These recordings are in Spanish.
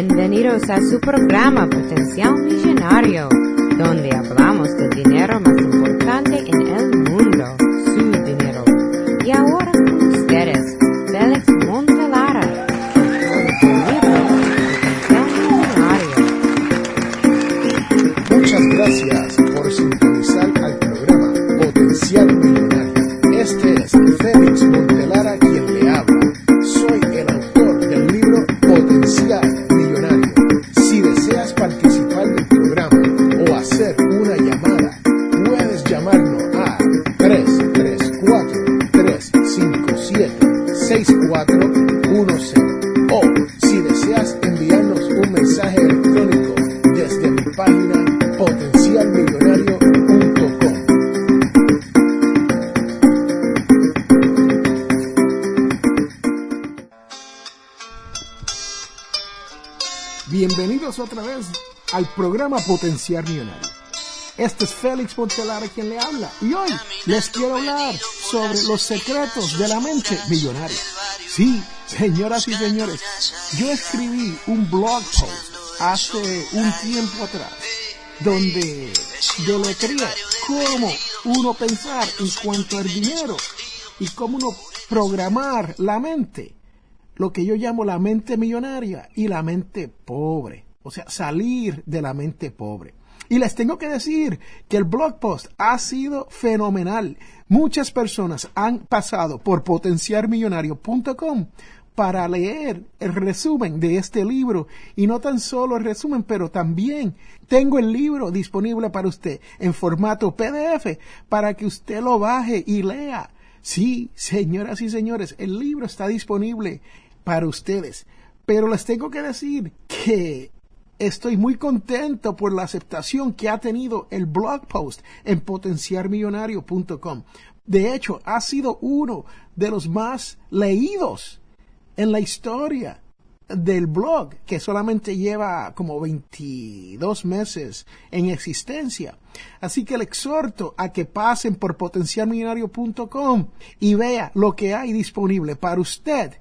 Bienvenidos a su programa Potencial Millonario, donde hablamos del dinero más importante en el mundo, Bienvenidos otra vez al programa Potenciar Millonario. Este es Félix Montelara quien le habla y hoy les quiero hablar sobre los secretos de la mente millonaria. Sí, señoras y señores, yo escribí un blog post hace un tiempo atrás donde yo le quería cómo uno pensar en cuanto al dinero y cómo uno programar la mente, lo que yo llamo la mente millonaria y la mente pobre, o sea, salir de la mente pobre. Y les tengo que decir que el blog post ha sido fenomenal. Muchas personas han pasado por potenciarmillonario.com para leer el resumen de este libro. Y no tan solo el resumen, pero también tengo el libro disponible para usted en formato PDF para que usted lo baje y lea. Sí, señoras y señores, el libro está disponible para ustedes. Pero les tengo que decir que estoy muy contento por la aceptación que ha tenido el blog post en potenciarmillonario.com. De hecho, ha sido uno de los más leídos en la historia del blog, que solamente lleva como 22 meses en existencia. Así que le exhorto a que pasen por potencialmillonario.com y vea lo que hay disponible para usted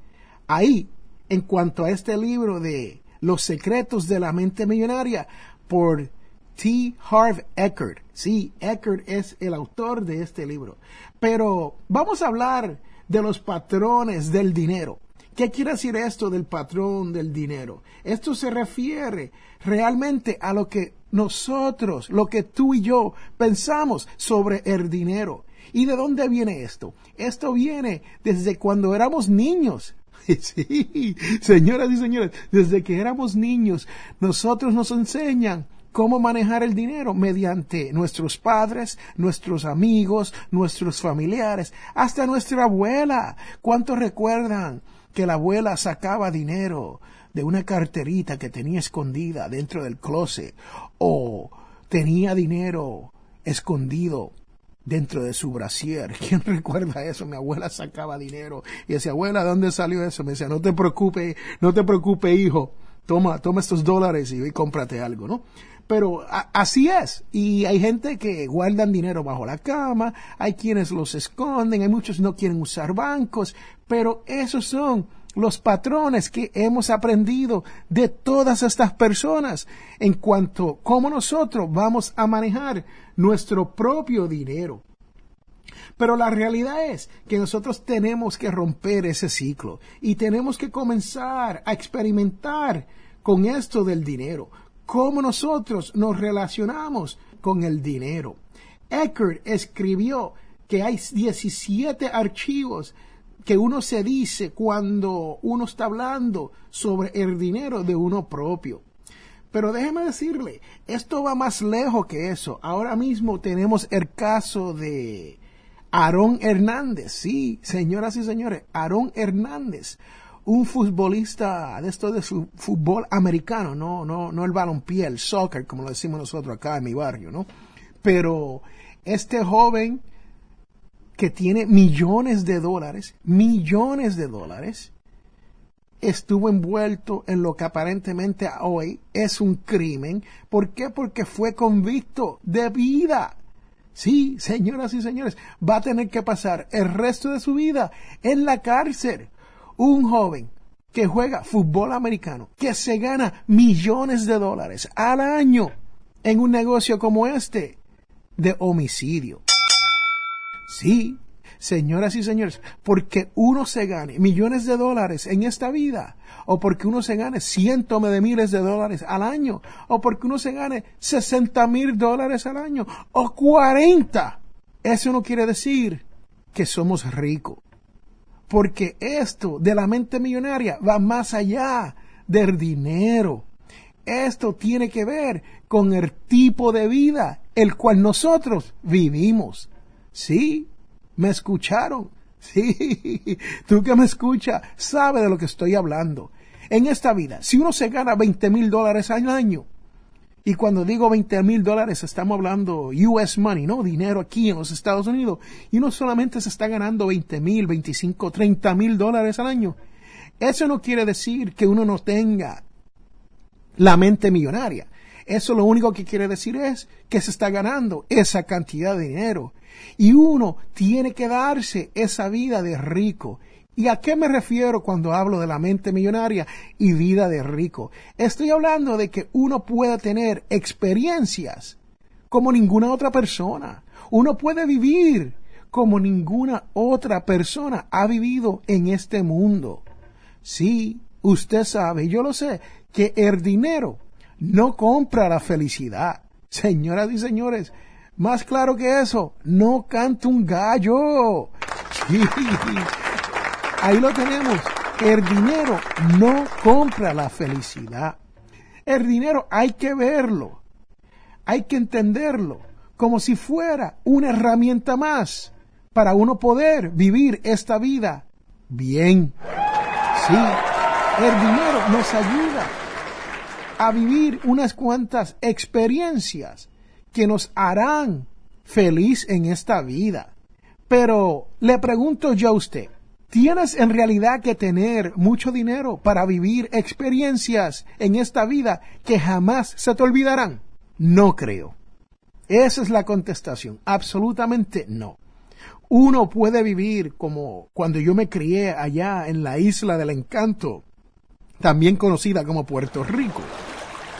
ahí en cuanto a este libro de Los secretos de la mente millonaria por T. Harv Eckert. Sí, Eckert es el autor de este libro. Pero vamos a hablar de los patrones del dinero. ¿Qué quiere decir esto del patrón del dinero? Esto se refiere realmente a lo que nosotros, lo que tú y yo pensamos sobre el dinero. ¿Y de dónde viene esto? Esto viene desde cuando éramos niños. Sí, señoras y señores, desde que éramos niños, nosotros nos enseñan cómo manejar el dinero mediante nuestros padres, nuestros amigos, nuestros familiares, hasta nuestra abuela. ¿Cuántos recuerdan que la abuela sacaba dinero de una carterita que tenía escondida dentro del closet o tenía dinero escondido dentro de su brasier. ¿Quién recuerda eso? Mi abuela sacaba dinero y decía, abuela, ¿dónde salió eso? Me decía, no te preocupes, no te preocupes, hijo. Toma, toma estos dólares y, y cómprate algo, ¿no? Pero así es. Y hay gente que guardan dinero bajo la cama, hay quienes los esconden, hay muchos no quieren usar bancos, pero esos son los patrones que hemos aprendido de todas estas personas en cuanto a cómo nosotros vamos a manejar nuestro propio dinero. Pero la realidad es que nosotros tenemos que romper ese ciclo y tenemos que comenzar a experimentar con esto del dinero, cómo nosotros nos relacionamos con el dinero. Eckert escribió que hay 17 archivos que uno se dice cuando uno está hablando sobre el dinero de uno propio. Pero déjeme decirle, esto va más lejos que eso. Ahora mismo tenemos el caso de Aarón Hernández. Sí, señoras y señores, Aarón Hernández, un futbolista de esto de su fútbol americano, no, no, no el balompié, el soccer, como lo decimos nosotros acá en mi barrio, ¿no? Pero este joven que tiene millones de dólares, millones de dólares, estuvo envuelto en lo que aparentemente hoy es un crimen. ¿Por qué? Porque fue convicto de vida. Sí, señoras y señores, va a tener que pasar el resto de su vida en la cárcel. Un joven que juega fútbol americano, que se gana millones de dólares al año en un negocio como este de homicidio. Sí, señoras y señores, porque uno se gane millones de dólares en esta vida, o porque uno se gane cientos de miles de dólares al año, o porque uno se gane 60 mil dólares al año, o 40, eso no quiere decir que somos ricos. Porque esto de la mente millonaria va más allá del dinero. Esto tiene que ver con el tipo de vida el cual nosotros vivimos. Sí, me escucharon. Sí, tú que me escuchas, sabe de lo que estoy hablando. En esta vida, si uno se gana 20 mil dólares al año, y cuando digo 20 mil dólares, estamos hablando US money, ¿no? Dinero aquí en los Estados Unidos. Y uno solamente se está ganando 20 mil, 25, 30 mil dólares al año. Eso no quiere decir que uno no tenga la mente millonaria. Eso lo único que quiere decir es que se está ganando esa cantidad de dinero. Y uno tiene que darse esa vida de rico. ¿Y a qué me refiero cuando hablo de la mente millonaria y vida de rico? Estoy hablando de que uno pueda tener experiencias como ninguna otra persona. Uno puede vivir como ninguna otra persona ha vivido en este mundo. Sí, usted sabe, yo lo sé, que el dinero no compra la felicidad. Señoras y señores, más claro que eso, no canta un gallo. Ahí lo tenemos. El dinero no compra la felicidad. El dinero hay que verlo, hay que entenderlo como si fuera una herramienta más para uno poder vivir esta vida bien. Sí, el dinero nos ayuda a vivir unas cuantas experiencias que nos harán feliz en esta vida. Pero le pregunto yo a usted, ¿tienes en realidad que tener mucho dinero para vivir experiencias en esta vida que jamás se te olvidarán? No creo. Esa es la contestación. Absolutamente no. Uno puede vivir como cuando yo me crié allá en la isla del encanto, también conocida como Puerto Rico.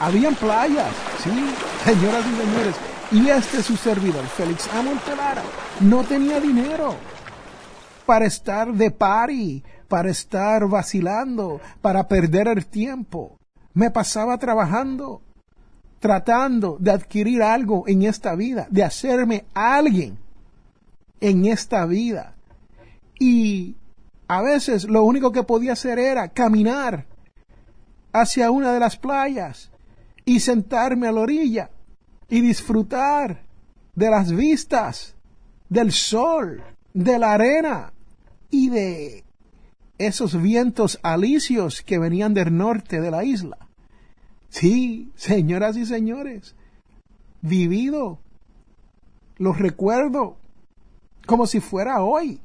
Habían playas, sí, señoras y señores. Y este su servidor, Félix Amontelara, no tenía dinero para estar de party, para estar vacilando, para perder el tiempo. Me pasaba trabajando, tratando de adquirir algo en esta vida, de hacerme alguien en esta vida. Y a veces lo único que podía hacer era caminar hacia una de las playas y sentarme a la orilla y disfrutar de las vistas, del sol, de la arena y de esos vientos alicios que venían del norte de la isla. Sí, señoras y señores, vivido, los recuerdo como si fuera hoy.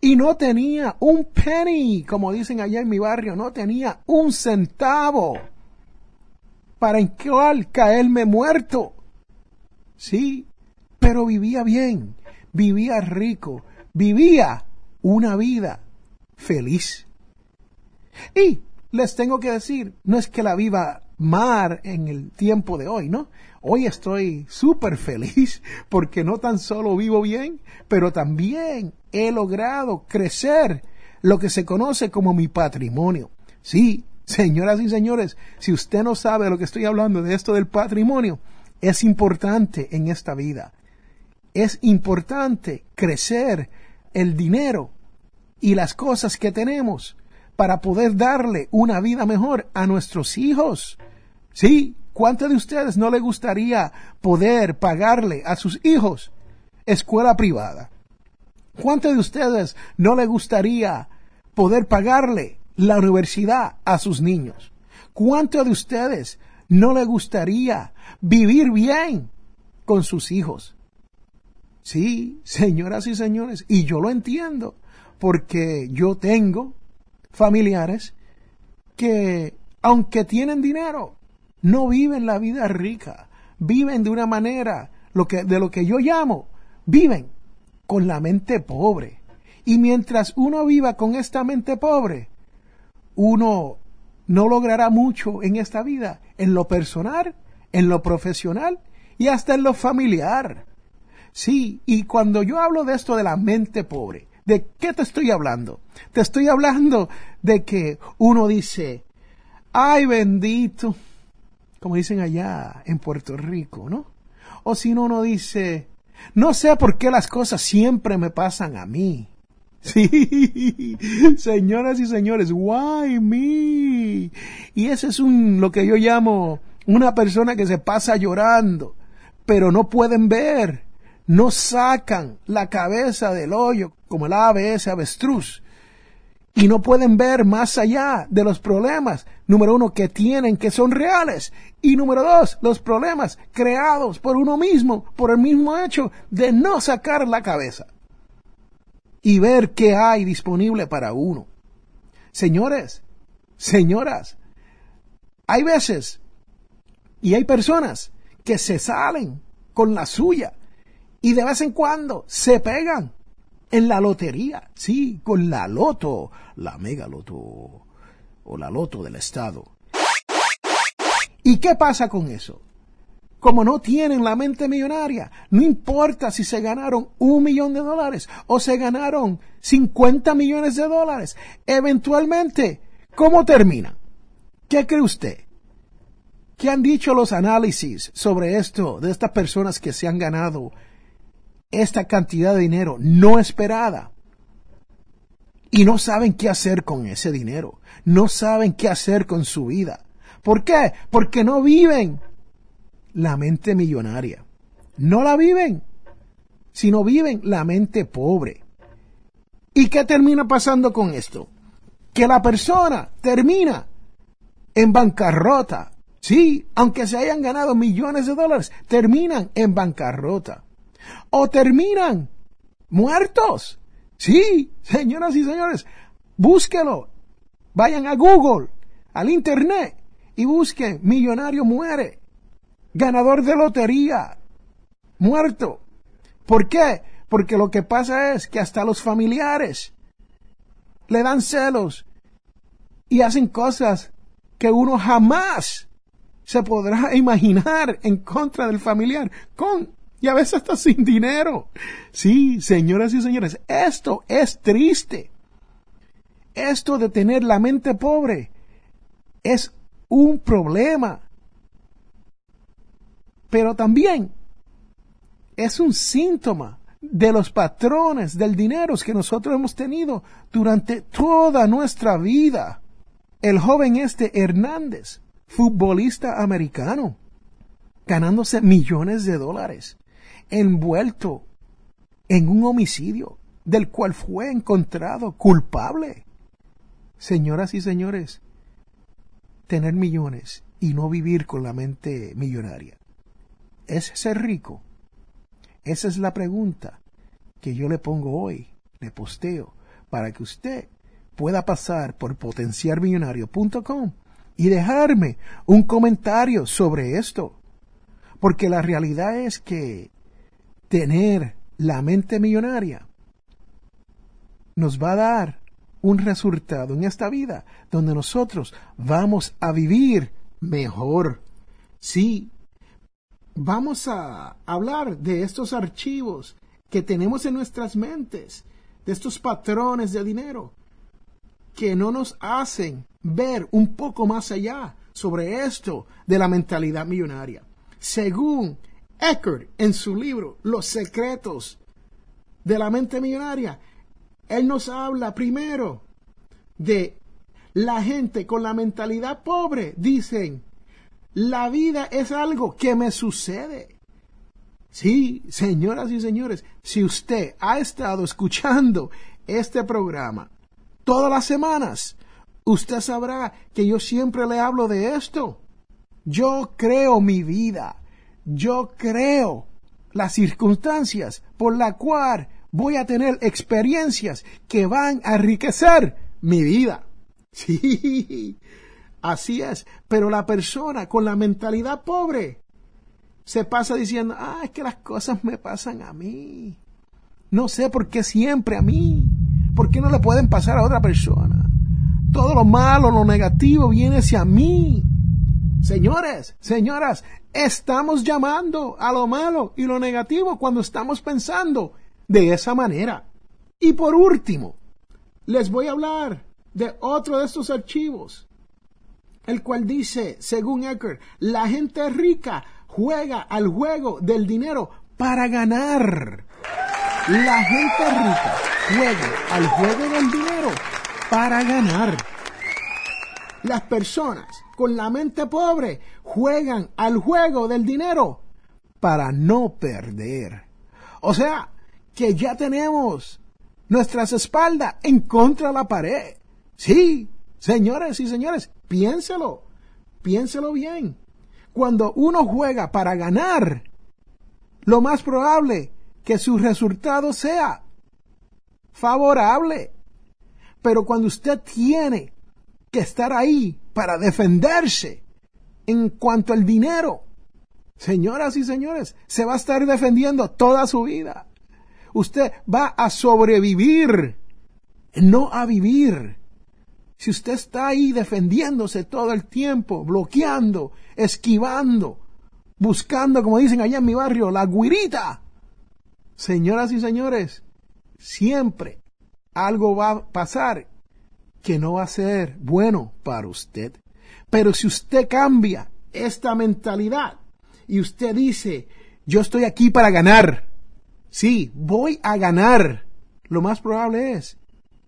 Y no tenía un penny, como dicen allá en mi barrio, no tenía un centavo para en cual caerme muerto. Sí, pero vivía bien, vivía rico, vivía una vida feliz. Y les tengo que decir, no es que la viva mar en el tiempo de hoy, ¿no? Hoy estoy súper feliz porque no tan solo vivo bien, pero también he logrado crecer lo que se conoce como mi patrimonio. Sí, Señoras y señores, si usted no sabe lo que estoy hablando de esto del patrimonio, es importante en esta vida. Es importante crecer el dinero y las cosas que tenemos para poder darle una vida mejor a nuestros hijos. Sí, ¿cuántos de ustedes no le gustaría poder pagarle a sus hijos escuela privada? ¿Cuántos de ustedes no le gustaría poder pagarle la universidad a sus niños. ¿Cuánto de ustedes no le gustaría vivir bien con sus hijos? Sí, señoras y señores, y yo lo entiendo, porque yo tengo familiares que, aunque tienen dinero, no viven la vida rica, viven de una manera, lo que, de lo que yo llamo, viven con la mente pobre. Y mientras uno viva con esta mente pobre, uno no logrará mucho en esta vida, en lo personal, en lo profesional y hasta en lo familiar. Sí, y cuando yo hablo de esto de la mente pobre, ¿de qué te estoy hablando? Te estoy hablando de que uno dice, ay bendito, como dicen allá en Puerto Rico, ¿no? O si no, uno dice, no sé por qué las cosas siempre me pasan a mí. Sí, señoras y señores, why me? Y ese es un, lo que yo llamo una persona que se pasa llorando, pero no pueden ver, no sacan la cabeza del hoyo como el ave ese avestruz y no pueden ver más allá de los problemas, número uno, que tienen, que son reales, y número dos, los problemas creados por uno mismo, por el mismo hecho de no sacar la cabeza y ver qué hay disponible para uno. Señores, señoras, hay veces y hay personas que se salen con la suya y de vez en cuando se pegan en la lotería, sí, con la loto, la mega loto o la loto del Estado. ¿Y qué pasa con eso? Como no tienen la mente millonaria, no importa si se ganaron un millón de dólares o se ganaron 50 millones de dólares, eventualmente, ¿cómo termina? ¿Qué cree usted? ¿Qué han dicho los análisis sobre esto de estas personas que se han ganado esta cantidad de dinero no esperada. Y no saben qué hacer con ese dinero. No saben qué hacer con su vida. ¿Por qué? Porque no viven la mente millonaria. No la viven, sino viven la mente pobre. ¿Y qué termina pasando con esto? Que la persona termina en bancarrota. Sí, aunque se hayan ganado millones de dólares, terminan en bancarrota o terminan muertos. Sí, señoras y señores, búsquelo. Vayan a Google, al Internet y busquen millonario muere, ganador de lotería, muerto. ¿Por qué? Porque lo que pasa es que hasta los familiares le dan celos y hacen cosas que uno jamás se podrá imaginar en contra del familiar con y a veces hasta sin dinero. Sí, señoras y señores, esto es triste. Esto de tener la mente pobre es un problema. Pero también es un síntoma de los patrones del dinero que nosotros hemos tenido durante toda nuestra vida. El joven este Hernández, futbolista americano, ganándose millones de dólares envuelto en un homicidio del cual fue encontrado culpable. Señoras y señores, tener millones y no vivir con la mente millonaria. ¿Es ser rico? Esa es la pregunta que yo le pongo hoy, le posteo, para que usted pueda pasar por potenciarmillonario.com y dejarme un comentario sobre esto. Porque la realidad es que tener la mente millonaria nos va a dar un resultado en esta vida donde nosotros vamos a vivir mejor. Sí, vamos a hablar de estos archivos que tenemos en nuestras mentes, de estos patrones de dinero, que no nos hacen ver un poco más allá sobre esto de la mentalidad millonaria. Según Eckert, en su libro Los secretos de la mente millonaria, él nos habla primero de la gente con la mentalidad pobre. Dicen, la vida es algo que me sucede. Sí, señoras y señores, si usted ha estado escuchando este programa todas las semanas, usted sabrá que yo siempre le hablo de esto. Yo creo mi vida yo creo las circunstancias por la cual voy a tener experiencias que van a enriquecer mi vida. Sí, así es. Pero la persona con la mentalidad pobre se pasa diciendo, ah, es que las cosas me pasan a mí. No sé por qué siempre a mí. ¿Por qué no le pueden pasar a otra persona? Todo lo malo, lo negativo viene hacia mí. Señores, señoras, estamos llamando a lo malo y lo negativo cuando estamos pensando de esa manera. Y por último, les voy a hablar de otro de estos archivos, el cual dice, según Eckert, la gente rica juega al juego del dinero para ganar. La gente rica juega al juego del dinero para ganar. Las personas con la mente pobre juegan al juego del dinero para no perder. O sea, que ya tenemos nuestras espaldas en contra de la pared. Sí, señores y señores, piénselo, piénselo bien. Cuando uno juega para ganar, lo más probable que su resultado sea favorable. Pero cuando usted tiene que estar ahí para defenderse en cuanto al dinero, señoras y señores, se va a estar defendiendo toda su vida. Usted va a sobrevivir, no a vivir. Si usted está ahí defendiéndose todo el tiempo, bloqueando, esquivando, buscando, como dicen allá en mi barrio, la guirita. Señoras y señores, siempre algo va a pasar que no va a ser bueno para usted. Pero si usted cambia esta mentalidad y usted dice, yo estoy aquí para ganar, sí, voy a ganar, lo más probable es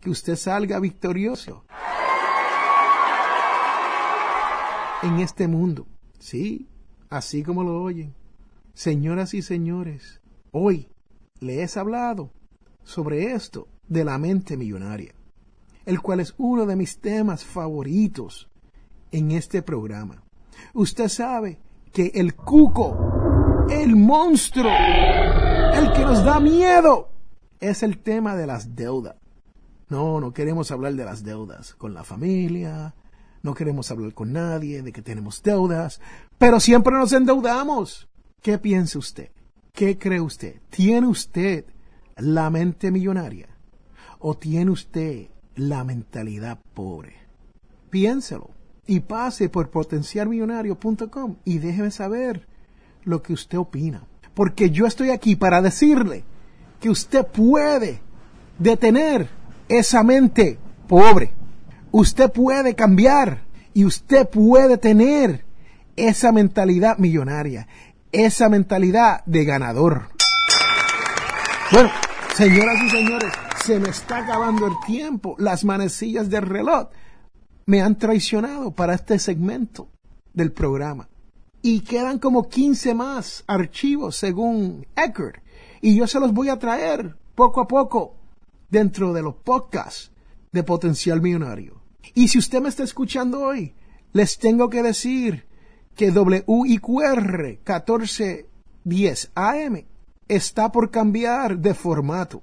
que usted salga victorioso en este mundo. Sí, así como lo oyen. Señoras y señores, hoy les he hablado sobre esto de la mente millonaria, el cual es uno de mis temas favoritos en este programa. Usted sabe que el cuco, el monstruo, el que nos da miedo, es el tema de las deudas. No, no queremos hablar de las deudas con la familia, no queremos hablar con nadie de que tenemos deudas, pero siempre nos endeudamos. ¿Qué piensa usted? ¿Qué cree usted? ¿Tiene usted la mente millonaria o tiene usted la mentalidad pobre? Piénselo y pase por potenciarmillonario.com y déjeme saber lo que usted opina. Porque yo estoy aquí para decirle que usted puede detener esa mente pobre. Usted puede cambiar y usted puede tener esa mentalidad millonaria, esa mentalidad de ganador. Bueno, señoras y señores, se me está acabando el tiempo. Las manecillas del reloj me han traicionado para este segmento del programa. Y quedan como 15 más archivos según Eckert. Y yo se los voy a traer poco a poco dentro de los podcasts de Potencial Millonario. Y si usted me está escuchando hoy, les tengo que decir que WIQR 1410 AM está por cambiar de formato.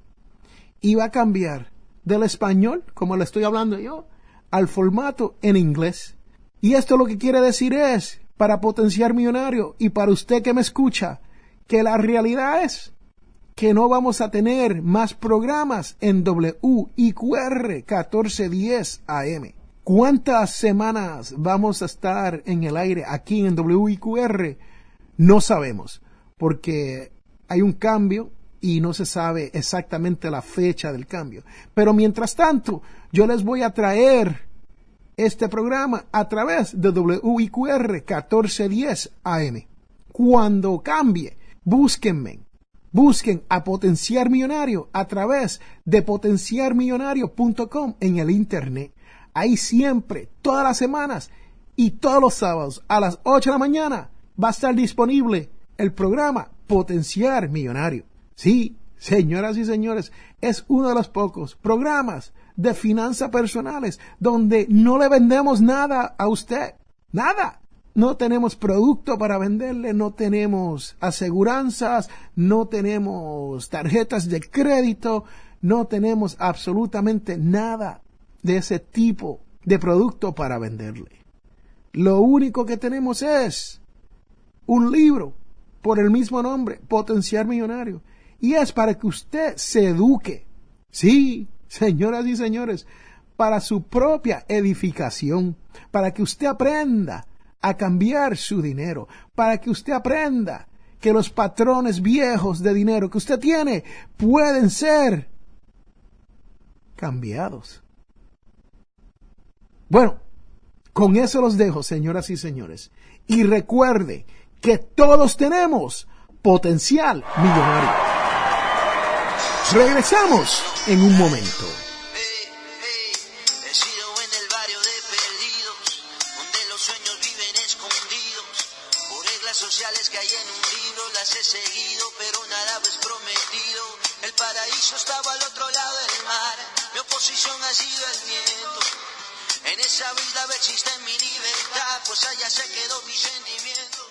Y va a cambiar del español, como le estoy hablando yo, al formato en inglés. Y esto lo que quiere decir es, para potenciar millonario y para usted que me escucha, que la realidad es que no vamos a tener más programas en WIQR 1410 AM. ¿Cuántas semanas vamos a estar en el aire aquí en WIQR? No sabemos, porque hay un cambio y no se sabe exactamente la fecha del cambio. Pero mientras tanto, yo les voy a traer este programa a través de WIQR 1410 AM. Cuando cambie, búsquenme. Busquen a Potenciar Millonario a través de potenciarmillonario.com en el Internet. Ahí siempre, todas las semanas y todos los sábados a las 8 de la mañana va a estar disponible el programa Potenciar Millonario. Sí, señoras y señores, es uno de los pocos programas de finanzas personales donde no le vendemos nada a usted. Nada. No tenemos producto para venderle, no tenemos aseguranzas, no tenemos tarjetas de crédito, no tenemos absolutamente nada de ese tipo de producto para venderle. Lo único que tenemos es un libro por el mismo nombre, Potenciar Millonario. Y es para que usted se eduque. Sí, señoras y señores, para su propia edificación, para que usted aprenda a cambiar su dinero, para que usted aprenda que los patrones viejos de dinero que usted tiene pueden ser cambiados. Bueno, con eso los dejo, señoras y señores. Y recuerde que todos tenemos potencial millonario. Regresamos en un momento. Paraíso estaba al otro lado del mar, mi oposición ha sido el miedo. En esa vida existe mi libertad, pues allá se quedó mis sentimientos.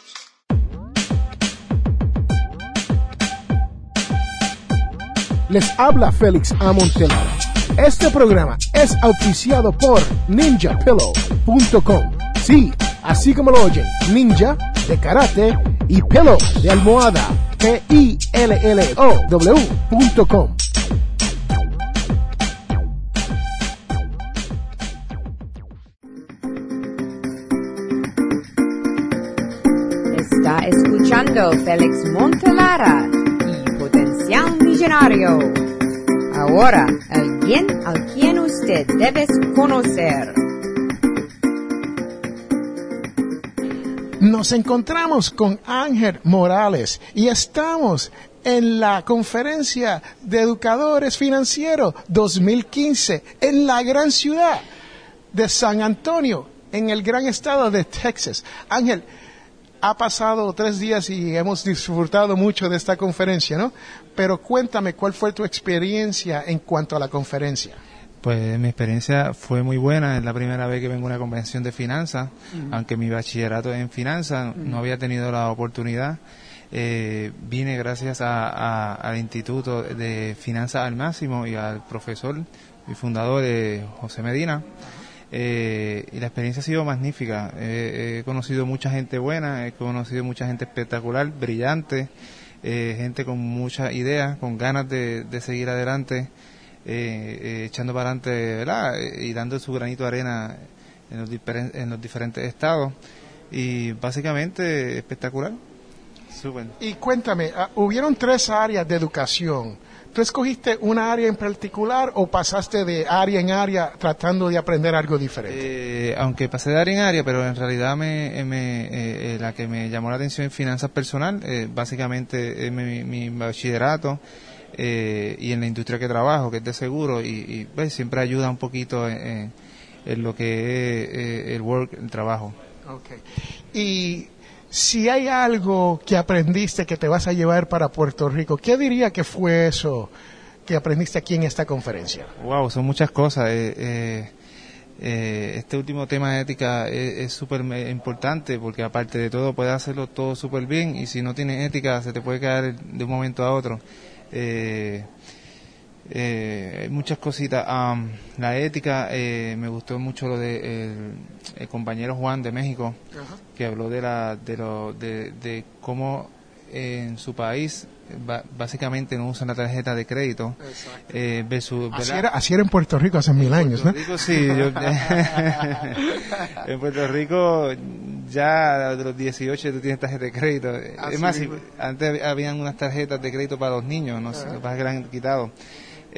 Les habla Félix Amontelara. Este programa es auspiciado por ninjapillow.com. Sí, así como lo oyen, ninja de karate y pillow de almohada. P-I-L-L-O-W.com. escuchando Félix Montelara y Potencial Millonario. Ahora, alguien al quien usted debe conocer. Nos encontramos con Ángel Morales y estamos en la conferencia de educadores financieros 2015 en la gran ciudad de San Antonio, en el gran estado de Texas. Ángel, ha pasado tres días y hemos disfrutado mucho de esta conferencia, ¿no? Pero cuéntame, ¿cuál fue tu experiencia en cuanto a la conferencia? Pues mi experiencia fue muy buena. Es la primera vez que vengo a una convención de finanzas, aunque mi bachillerato es en finanzas, no había tenido la oportunidad. Eh, vine gracias al Instituto de Finanzas al Máximo y al profesor y fundador de José Medina. Eh, y la experiencia ha sido magnífica. he conocido mucha gente buena, he conocido mucha gente espectacular, brillante, eh, gente con muchas ideas, con ganas de, seguir adelante, eh, echando para adelante y dando su granito de arena en los, en los diferentes estados. Y básicamente espectacular. Y cuéntame, ah, hubieron tres áreas de educación ¿Tú escogiste una área en particular o pasaste de área en área tratando de aprender algo diferente? Eh, aunque pasé de área en área, pero en realidad me, eh, eh, la que me llamó la atención en finanzas personal, básicamente es mi, bachillerato y en la industria que trabajo, que es de seguro, y, pues, siempre ayuda un poquito en, lo que es el work, el trabajo. Okay. Y si hay algo que aprendiste que te vas a llevar para Puerto Rico, ¿qué diría que fue eso que aprendiste aquí en esta conferencia? Wow, son muchas cosas. Eh, eh, eh, este último tema de ética es súper importante porque aparte de todo puedes hacerlo todo súper bien y si no tienes ética se te puede caer de un momento a otro. Eh, eh, muchas cositas. la ética, eh, me gustó mucho lo de el, compañero Juan de México, que habló de, la, de, lo, de, de cómo en su país básicamente no usan la tarjeta de crédito. Eh, así, era, así, era, en Puerto Rico hace mil años, ¿no? Rico, sí. en Puerto Rico ya de los 18 tú tienes tarjeta de crédito. es más, antes habían unas tarjetas de crédito para los niños, no sé, que han quitado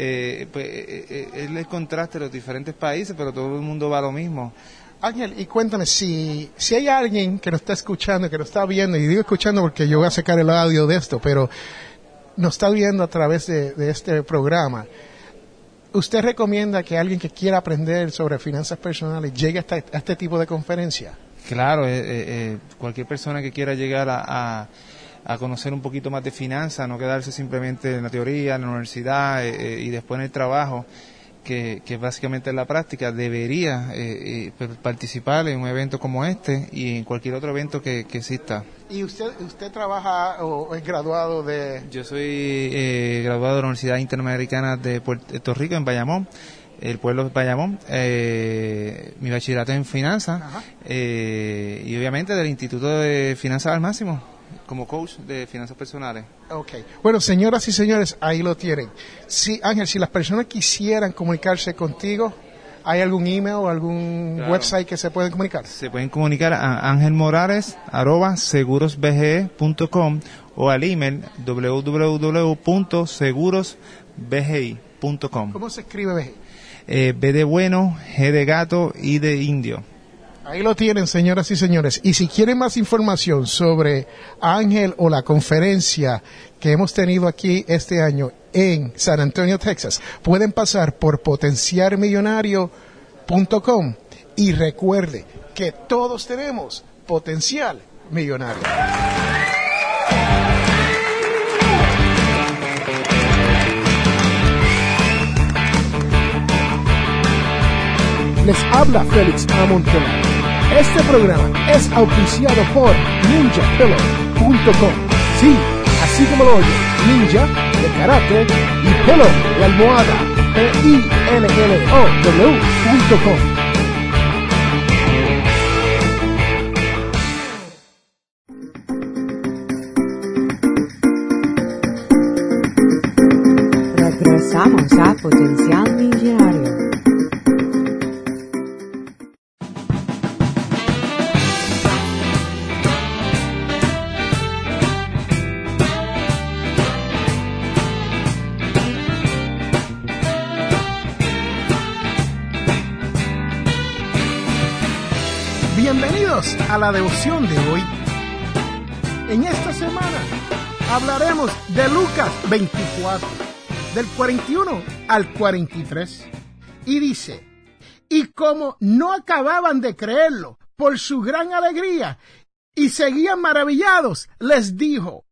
eh, pues, eh, eh, es el contraste de los diferentes países, pero todo el mundo va a lo mismo. Ángel, y cuéntame, si, si hay alguien que nos está escuchando, que nos está viendo, y digo escuchando porque yo voy a sacar el audio de esto, pero nos está viendo a través de, este programa, ¿usted recomienda que alguien que quiera aprender sobre finanzas personales llegue a este, tipo de conferencia? Claro, eh, cualquier persona que quiera llegar a a conocer un poquito más de finanzas, no quedarse simplemente en la teoría, en la universidad eh, eh, y después en el trabajo, que, que básicamente en la práctica, debería eh, participar en un evento como este y en cualquier otro evento que, exista. ¿Y usted, usted trabaja o es graduado de...? Yo soy graduado de la Universidad Interamericana de Puerto Rico, en Bayamón el pueblo de Bayamón, mi bachillerato en finanzas y obviamente del Instituto de Finanzas al Máximo como coach de finanzas personales. Ok. Bueno, señoras y señores, ahí lo tienen. Si, Ángel, si las personas quisieran comunicarse contigo, ¿Hay algún email o algún Claro. website que se pueden comunicar? Se pueden comunicar a angelmorales.segurosbge.com o al email www.segurosbgi.com. ¿Cómo se escribe BG? Eh, B de bueno, G de gato y de indio. Ahí lo tienen, señoras y señores. Y si quieren más información sobre Ángel o la conferencia que hemos tenido aquí este año en San Antonio, Texas, pueden pasar por potenciarmillonario.com y recuerde que todos tenemos potencial millonario. Les habla Félix Amontela. Este programa es auspiciado por ninjapillow.com. Sí, así como lo oye, ninja de karate y pillow de almohada. P-I-L-L-O-W.com. Regresamos a Potencial Millonario. A la devoción de hoy. En esta semana hablaremos de Lucas 24, del 41 al 43. Y dice, y como no acababan de creerlo por su gran alegría y seguían maravillados, les dijo,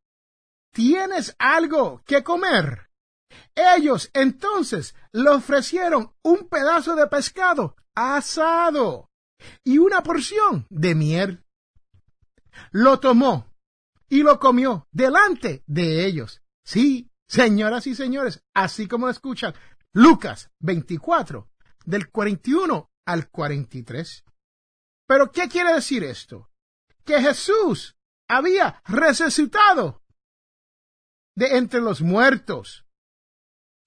¿tienes algo que comer? Ellos entonces le ofrecieron un pedazo de pescado asado y una porción de miel. Lo tomó y lo comió delante de ellos. Sí, señoras y señores, así como escuchan, Lucas 24, del 41 al 43. Pero, ¿qué quiere decir esto? Que Jesús había resucitado de entre los muertos.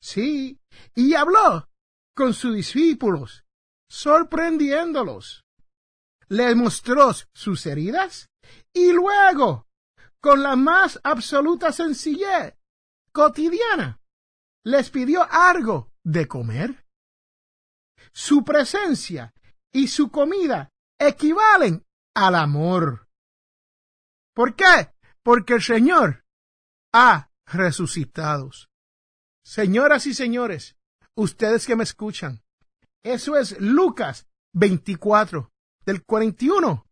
Sí, y habló con sus discípulos, sorprendiéndolos. Les mostró sus heridas y luego, con la más absoluta sencillez cotidiana, les pidió algo de comer. Su presencia y su comida equivalen al amor. ¿Por qué? Porque el Señor ha resucitado. Señoras y señores, ustedes que me escuchan, eso es Lucas 24, del 41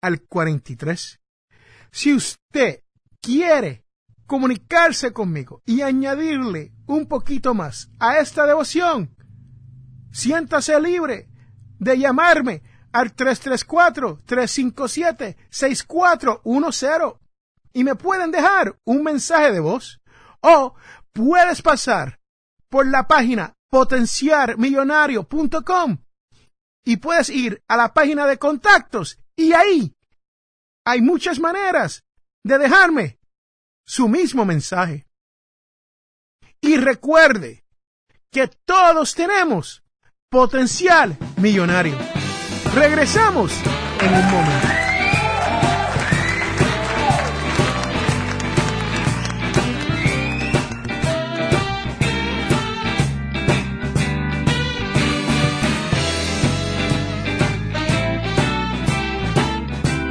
al 43. Si usted quiere comunicarse conmigo y añadirle un poquito más a esta devoción, siéntase libre de llamarme al 334-357-6410 y me pueden dejar un mensaje de voz o puedes pasar por la página potenciarmillonario.com y puedes ir a la página de contactos y ahí hay muchas maneras de dejarme su mismo mensaje. Y recuerde que todos tenemos potencial millonario. Regresamos en un momento.